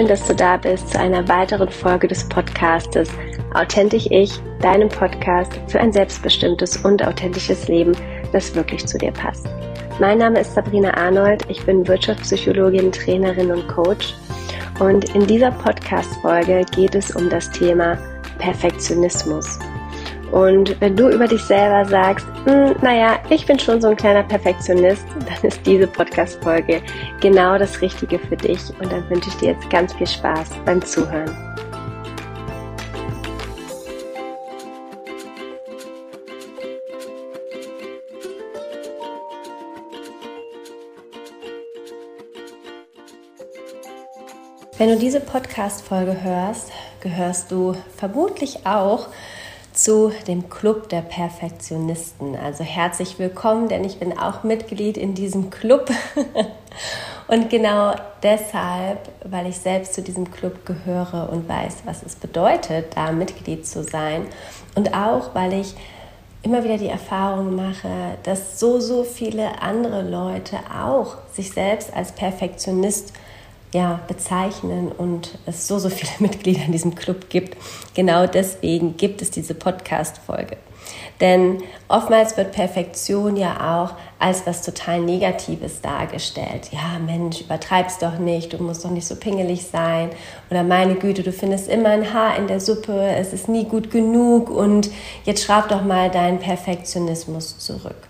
Schön, dass du da bist zu einer weiteren Folge des Podcastes Authentisch Ich, deinem Podcast für ein selbstbestimmtes und authentisches Leben, das wirklich zu dir passt. Mein Name ist Sabrina Arnold, ich bin Wirtschaftspsychologin, Trainerin und Coach und in dieser Podcast-Folge geht es um das Thema Perfektionismus. Und wenn du über dich selber sagst, hm, naja, ich bin schon so ein kleiner Perfektionist, dann ist diese Podcast-Folge genau das Richtige für dich. Und dann wünsche ich dir jetzt ganz viel Spaß beim Zuhören. Wenn du diese Podcast-Folge hörst, gehörst du vermutlich auch zu dem Club der Perfektionisten. Also herzlich willkommen, denn ich bin auch Mitglied in diesem Club. Und genau deshalb, weil ich selbst zu diesem Club gehöre und weiß, was es bedeutet, da Mitglied zu sein. Und auch, weil ich immer wieder die Erfahrung mache, dass so, so viele andere Leute auch sich selbst als Perfektionist ja, bezeichnen und es so, so viele Mitglieder in diesem Club gibt. Genau deswegen gibt es diese Podcast-Folge. Denn oftmals wird Perfektion ja auch als was total Negatives dargestellt. Ja, Mensch, übertreib's doch nicht, du musst doch nicht so pingelig sein. Oder meine Güte, du findest immer ein Haar in der Suppe, es ist nie gut genug und jetzt schraub doch mal deinen Perfektionismus zurück.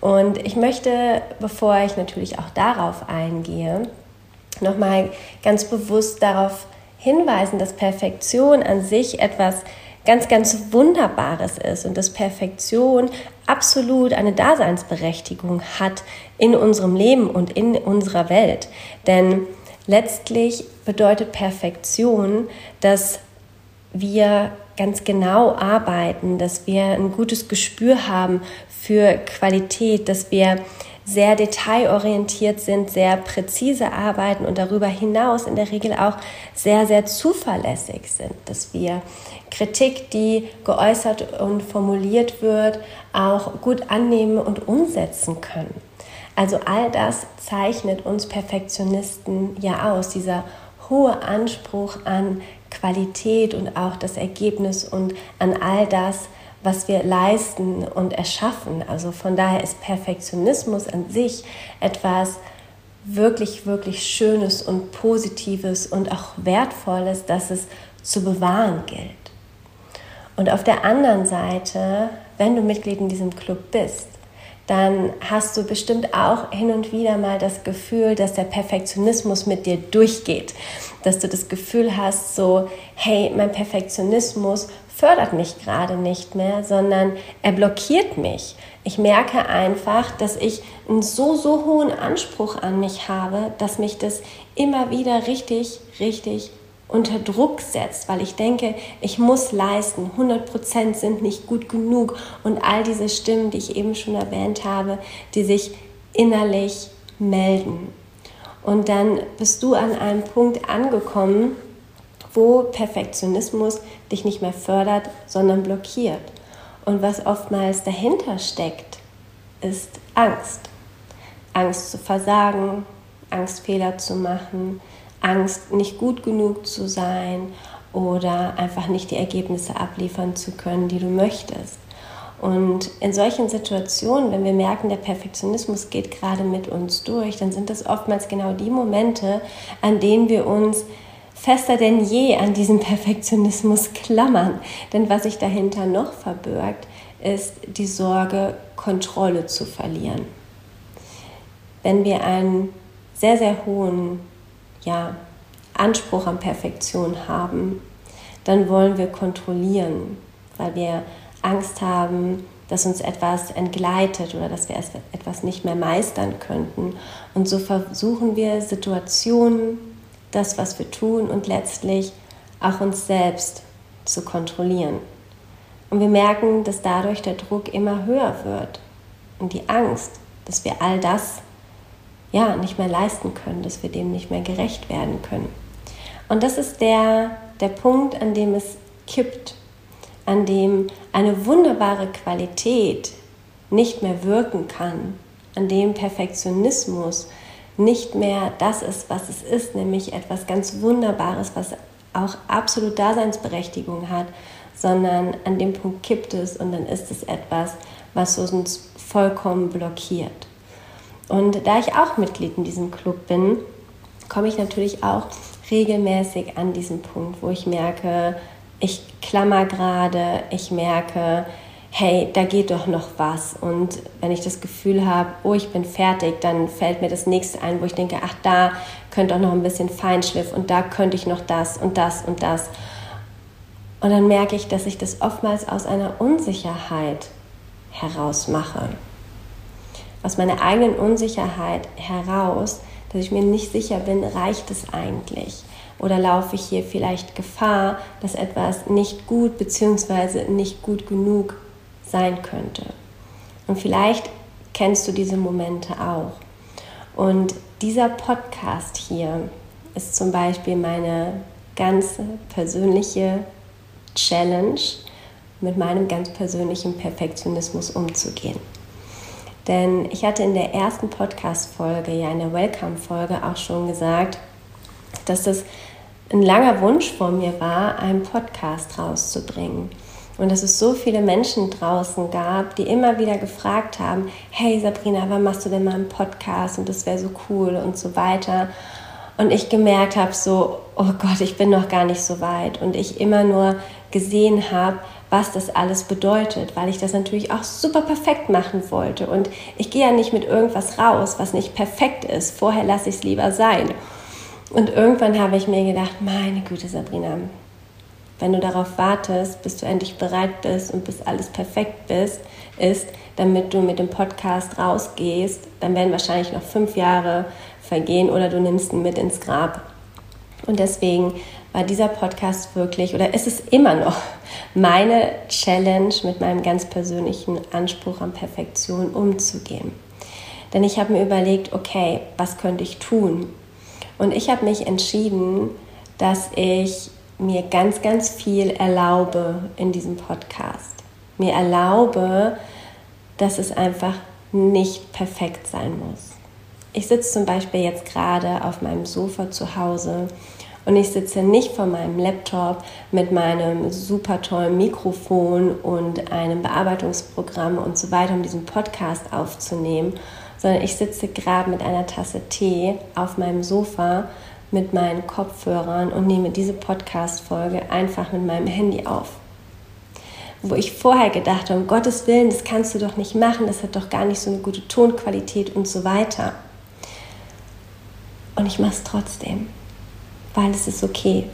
Und ich möchte, bevor ich natürlich auch darauf eingehe, nochmal ganz bewusst darauf hinweisen, dass Perfektion an sich etwas ganz, ganz Wunderbares ist und dass Perfektion absolut eine Daseinsberechtigung hat in unserem Leben und in unserer Welt. Denn letztlich bedeutet Perfektion, dass wir ganz genau arbeiten, dass wir ein gutes Gespür haben für Qualität, dass wir sehr detailorientiert sind, sehr präzise arbeiten und darüber hinaus in der Regel auch sehr, sehr zuverlässig sind, dass wir Kritik, die geäußert und formuliert wird, auch gut annehmen und umsetzen können. Also all das zeichnet uns Perfektionisten ja aus, dieser hohe Anspruch an Qualität und auch das Ergebnis und an all das, was wir leisten und erschaffen. Also von daher ist Perfektionismus an sich etwas wirklich, wirklich Schönes und Positives und auch Wertvolles, das es zu bewahren gilt. Und auf der anderen Seite, wenn du Mitglied in diesem Club bist, dann hast du bestimmt auch hin und wieder mal das Gefühl, dass der Perfektionismus mit dir durchgeht. Dass du das Gefühl hast, so, hey, mein Perfektionismus fördert mich gerade nicht mehr, sondern er blockiert mich. Ich merke einfach, dass ich einen so, so hohen Anspruch an mich habe, dass mich das immer wieder richtig, richtig unter Druck setzt, weil ich denke, ich muss leisten, 100% sind nicht gut genug und all diese Stimmen, die ich eben schon erwähnt habe, die sich innerlich melden. Und dann bist du an einem Punkt angekommen, wo Perfektionismus dich nicht mehr fördert, sondern blockiert. Und was oftmals dahinter steckt, ist Angst. Angst zu versagen, Angst Fehler zu machen, Angst nicht gut genug zu sein oder einfach nicht die Ergebnisse abliefern zu können, die du möchtest. Und in solchen Situationen, wenn wir merken, der Perfektionismus geht gerade mit uns durch, dann sind das oftmals genau die Momente, an denen wir uns fester denn je an diesem Perfektionismus klammern. Denn was sich dahinter noch verbirgt, ist die Sorge, Kontrolle zu verlieren. Wenn wir einen sehr, sehr hohen ja, Anspruch an Perfektion haben, dann wollen wir kontrollieren, weil wir Angst haben, dass uns etwas entgleitet oder dass wir etwas nicht mehr meistern könnten. Und so versuchen wir Situationen das, was wir tun und letztlich auch uns selbst zu kontrollieren. Und wir merken, dass dadurch der Druck immer höher wird und die Angst, dass wir all das ja nicht mehr leisten können, dass wir dem nicht mehr gerecht werden können. Und das ist der, der Punkt, an dem es kippt, an dem eine wunderbare Qualität nicht mehr wirken kann, an dem Perfektionismus nicht mehr das ist, was es ist, nämlich etwas ganz Wunderbares, was auch absolut Daseinsberechtigung hat, sondern an dem Punkt kippt es und dann ist es etwas, was uns vollkommen blockiert. Und da ich auch Mitglied in diesem Club bin, komme ich natürlich auch regelmäßig an diesen Punkt, wo ich merke, ich klammer gerade, ich merke, hey, da geht doch noch was. Und wenn ich das Gefühl habe, oh, ich bin fertig, dann fällt mir das nächste ein, wo ich denke, ach, da könnte auch noch ein bisschen Feinschliff und da könnte ich noch das und das und das. Und dann merke ich, dass ich das oftmals aus einer Unsicherheit heraus mache. Aus meiner eigenen Unsicherheit heraus, dass ich mir nicht sicher bin, reicht es eigentlich? Oder laufe ich hier vielleicht Gefahr, dass etwas nicht gut bzw. nicht gut genug sein könnte? Und vielleicht kennst du diese Momente auch. Und dieser Podcast hier ist zum Beispiel meine ganz persönliche Challenge, mit meinem ganz persönlichen Perfektionismus umzugehen. Denn ich hatte in der ersten Podcast-Folge, ja in der Welcome-Folge auch schon gesagt, dass das ein langer Wunsch von mir war, einen Podcast rauszubringen. Und dass es so viele Menschen draußen gab, die immer wieder gefragt haben, hey Sabrina, wann machst du denn mal einen Podcast? Und das wäre so cool und so weiter. Und ich gemerkt habe so, oh Gott, ich bin noch gar nicht so weit. Und ich immer nur gesehen habe, was das alles bedeutet, weil ich das natürlich auch super perfekt machen wollte. Und ich gehe ja nicht mit irgendwas raus, was nicht perfekt ist. Vorher lasse ich es lieber sein. Und irgendwann habe ich mir gedacht, meine Güte, Sabrina, wenn du darauf wartest, bis du endlich bereit bist und bis alles perfekt bist, ist, damit du mit dem Podcast rausgehst, dann werden wahrscheinlich noch fünf Jahre vergehen oder du nimmst ihn mit ins Grab. Und deswegen war dieser Podcast wirklich, oder ist es immer noch, meine Challenge mit meinem ganz persönlichen Anspruch an Perfektion umzugehen. Denn ich habe mir überlegt, okay, was könnte ich tun? Und ich habe mich entschieden, dass ich mir ganz, ganz viel erlaube in diesem Podcast. Mir erlaube, dass es einfach nicht perfekt sein muss. Ich sitze zum Beispiel jetzt gerade auf meinem Sofa zu Hause und ich sitze nicht vor meinem Laptop mit meinem super tollen Mikrofon und einem Bearbeitungsprogramm und so weiter, um diesen Podcast aufzunehmen, sondern ich sitze gerade mit einer Tasse Tee auf meinem Sofa mit meinen Kopfhörern und nehme diese Podcast-Folge einfach mit meinem Handy auf. Wo ich vorher gedacht habe, um Gottes Willen, das kannst du doch nicht machen, das hat doch gar nicht so eine gute Tonqualität und so weiter. Und ich mache es trotzdem, weil es ist okay.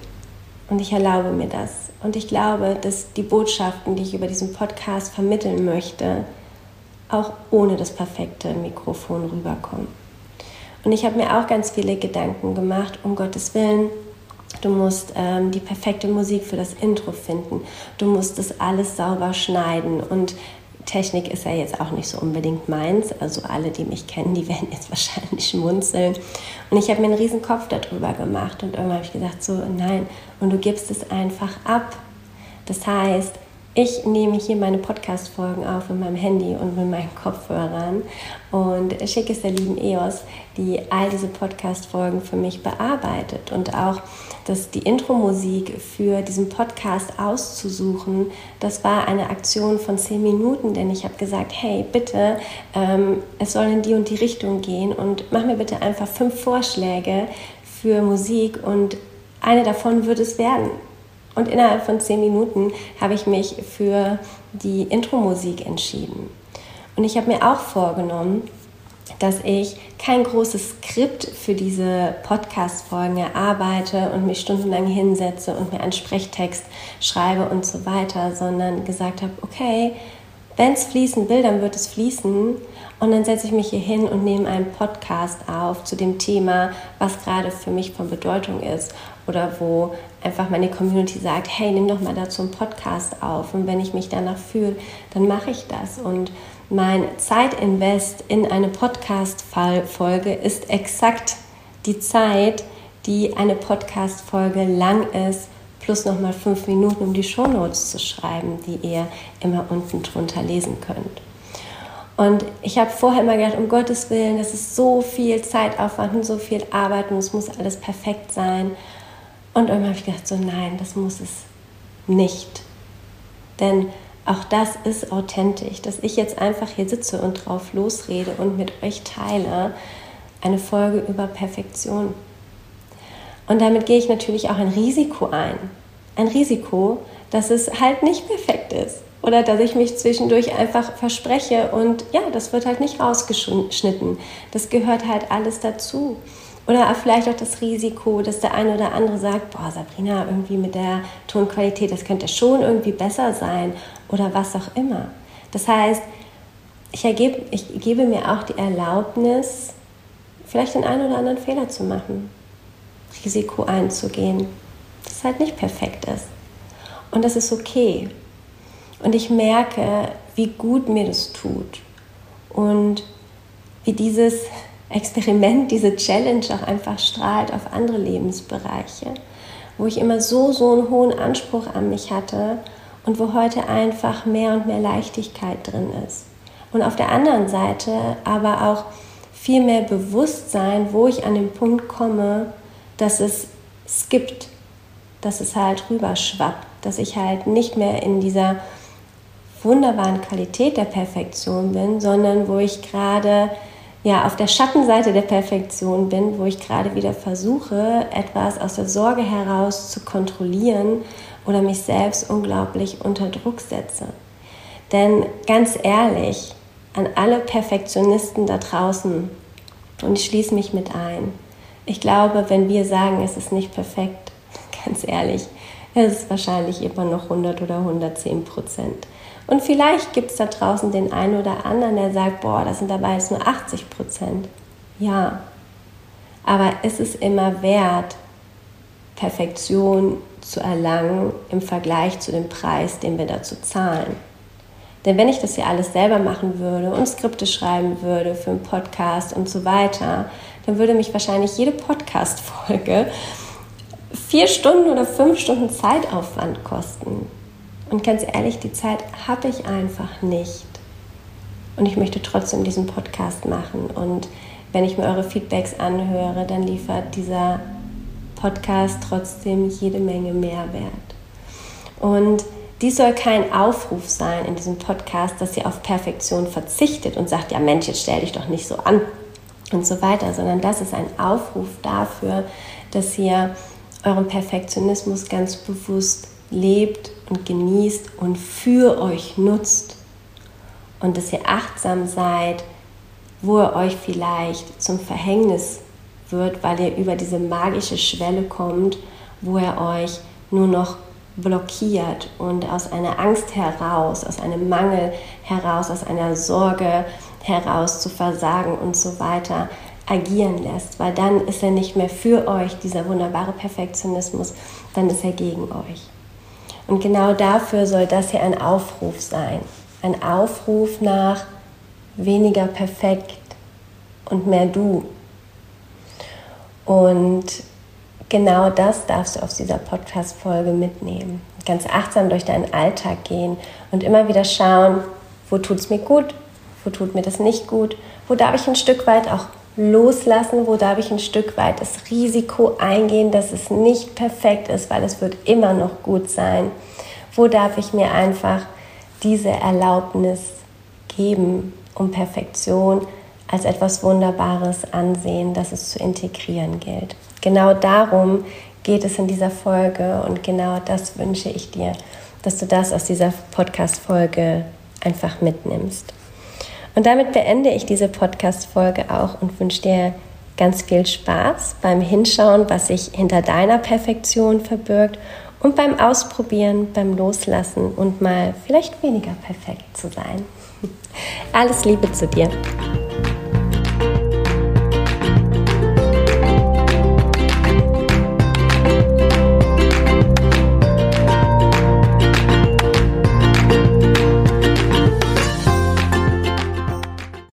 Und ich erlaube mir das. Und ich glaube, dass die Botschaften, die ich über diesen Podcast vermitteln möchte, auch ohne das perfekte Mikrofon rüberkommen. Und ich habe mir auch ganz viele Gedanken gemacht, um Gottes Willen. Du musst ähm, die perfekte Musik für das Intro finden. Du musst das alles sauber schneiden. Und Technik ist ja jetzt auch nicht so unbedingt meins. Also alle, die mich kennen, die werden jetzt wahrscheinlich schmunzeln. Und ich habe mir einen riesen Kopf darüber gemacht und irgendwann habe ich gesagt, so nein, und du gibst es einfach ab. Das heißt, ich nehme hier meine Podcast-Folgen auf mit meinem Handy und mit meinen Kopfhörern und schicke es der lieben EOS, die all diese Podcast-Folgen für mich bearbeitet und auch dass die Intro-Musik für diesen Podcast auszusuchen, das war eine Aktion von zehn Minuten, denn ich habe gesagt, hey, bitte, ähm, es soll in die und die Richtung gehen und mach mir bitte einfach fünf Vorschläge für Musik und eine davon wird es werden. Und innerhalb von zehn Minuten habe ich mich für die Intro-Musik entschieden. Und ich habe mir auch vorgenommen, dass ich kein großes Skript für diese Podcast-Folgen erarbeite und mich stundenlang hinsetze und mir einen Sprechtext schreibe und so weiter, sondern gesagt habe, okay, wenn es fließen will, dann wird es fließen. Und dann setze ich mich hier hin und nehme einen Podcast auf zu dem Thema, was gerade für mich von Bedeutung ist. Oder wo einfach meine Community sagt, hey, nimm doch mal dazu einen Podcast auf. Und wenn ich mich danach fühle, dann mache ich das. Und mein Zeitinvest in eine Podcast-Folge ist exakt die Zeit, die eine Podcast-Folge lang ist plus nochmal fünf Minuten, um die Shownotes zu schreiben, die ihr immer unten drunter lesen könnt. Und ich habe vorher immer gedacht, um Gottes Willen, das ist so viel Zeitaufwand und so viel Arbeit und es muss alles perfekt sein. Und irgendwann habe ich gedacht, so nein, das muss es nicht. Denn auch das ist authentisch, dass ich jetzt einfach hier sitze und drauf losrede und mit euch teile eine Folge über Perfektion. Und damit gehe ich natürlich auch ein Risiko ein. Ein Risiko, dass es halt nicht perfekt ist. Oder dass ich mich zwischendurch einfach verspreche und ja, das wird halt nicht rausgeschnitten. Das gehört halt alles dazu. Oder vielleicht auch das Risiko, dass der eine oder andere sagt, boah, Sabrina, irgendwie mit der Tonqualität, das könnte schon irgendwie besser sein oder was auch immer. Das heißt, ich, ergebe, ich gebe mir auch die Erlaubnis, vielleicht den einen oder anderen Fehler zu machen, Risiko einzugehen, das halt nicht perfekt ist. Und das ist okay. Und ich merke, wie gut mir das tut und wie dieses Experiment, diese Challenge auch einfach strahlt auf andere Lebensbereiche, wo ich immer so, so einen hohen Anspruch an mich hatte und wo heute einfach mehr und mehr Leichtigkeit drin ist. Und auf der anderen Seite aber auch viel mehr Bewusstsein, wo ich an den Punkt komme, dass es skippt, dass es halt rüberschwappt, dass ich halt nicht mehr in dieser wunderbaren Qualität der Perfektion bin, sondern wo ich gerade ja, auf der Schattenseite der Perfektion bin, wo ich gerade wieder versuche, etwas aus der Sorge heraus zu kontrollieren oder mich selbst unglaublich unter Druck setze. Denn ganz ehrlich, an alle Perfektionisten da draußen, und ich schließe mich mit ein, ich glaube, wenn wir sagen, es ist nicht perfekt, ganz ehrlich, es ist wahrscheinlich immer noch 100 oder 110 Prozent. Und vielleicht gibt es da draußen den einen oder anderen, der sagt, boah, das sind dabei jetzt nur 80 Prozent. Ja, aber es ist immer wert, Perfektion zu erlangen im Vergleich zu dem Preis, den wir dazu zahlen. Denn wenn ich das hier alles selber machen würde und Skripte schreiben würde für einen Podcast und so weiter, dann würde mich wahrscheinlich jede Podcast-Folge vier Stunden oder fünf Stunden Zeitaufwand kosten. Und ganz ehrlich, die Zeit habe ich einfach nicht. Und ich möchte trotzdem diesen Podcast machen. Und wenn ich mir eure Feedbacks anhöre, dann liefert dieser Podcast trotzdem jede Menge Mehrwert. Und dies soll kein Aufruf sein in diesem Podcast, dass ihr auf Perfektion verzichtet und sagt, ja Mensch, jetzt stell dich doch nicht so an und so weiter, sondern das ist ein Aufruf dafür, dass ihr euren Perfektionismus ganz bewusst lebt und genießt und für euch nutzt und dass ihr achtsam seid, wo er euch vielleicht zum Verhängnis wird, weil ihr über diese magische Schwelle kommt, wo er euch nur noch blockiert und aus einer Angst heraus, aus einem Mangel heraus, aus einer Sorge heraus zu versagen und so weiter agieren lässt, weil dann ist er nicht mehr für euch, dieser wunderbare Perfektionismus, dann ist er gegen euch. Und genau dafür soll das hier ein Aufruf sein. Ein Aufruf nach weniger perfekt und mehr du. Und genau das darfst du aus dieser Podcast-Folge mitnehmen. Ganz achtsam durch deinen Alltag gehen und immer wieder schauen, wo tut es mir gut, wo tut mir das nicht gut, wo darf ich ein Stück weit auch loslassen, wo darf ich ein Stück weit das Risiko eingehen, dass es nicht perfekt ist, weil es wird immer noch gut sein. Wo darf ich mir einfach diese Erlaubnis geben, um Perfektion als etwas Wunderbares ansehen, das es zu integrieren gilt. Genau darum geht es in dieser Folge und genau das wünsche ich dir, dass du das aus dieser Podcast-Folge einfach mitnimmst. Und damit beende ich diese Podcast-Folge auch und wünsche dir ganz viel Spaß beim Hinschauen, was sich hinter deiner Perfektion verbirgt und beim Ausprobieren, beim Loslassen und mal vielleicht weniger perfekt zu sein. Alles Liebe zu dir.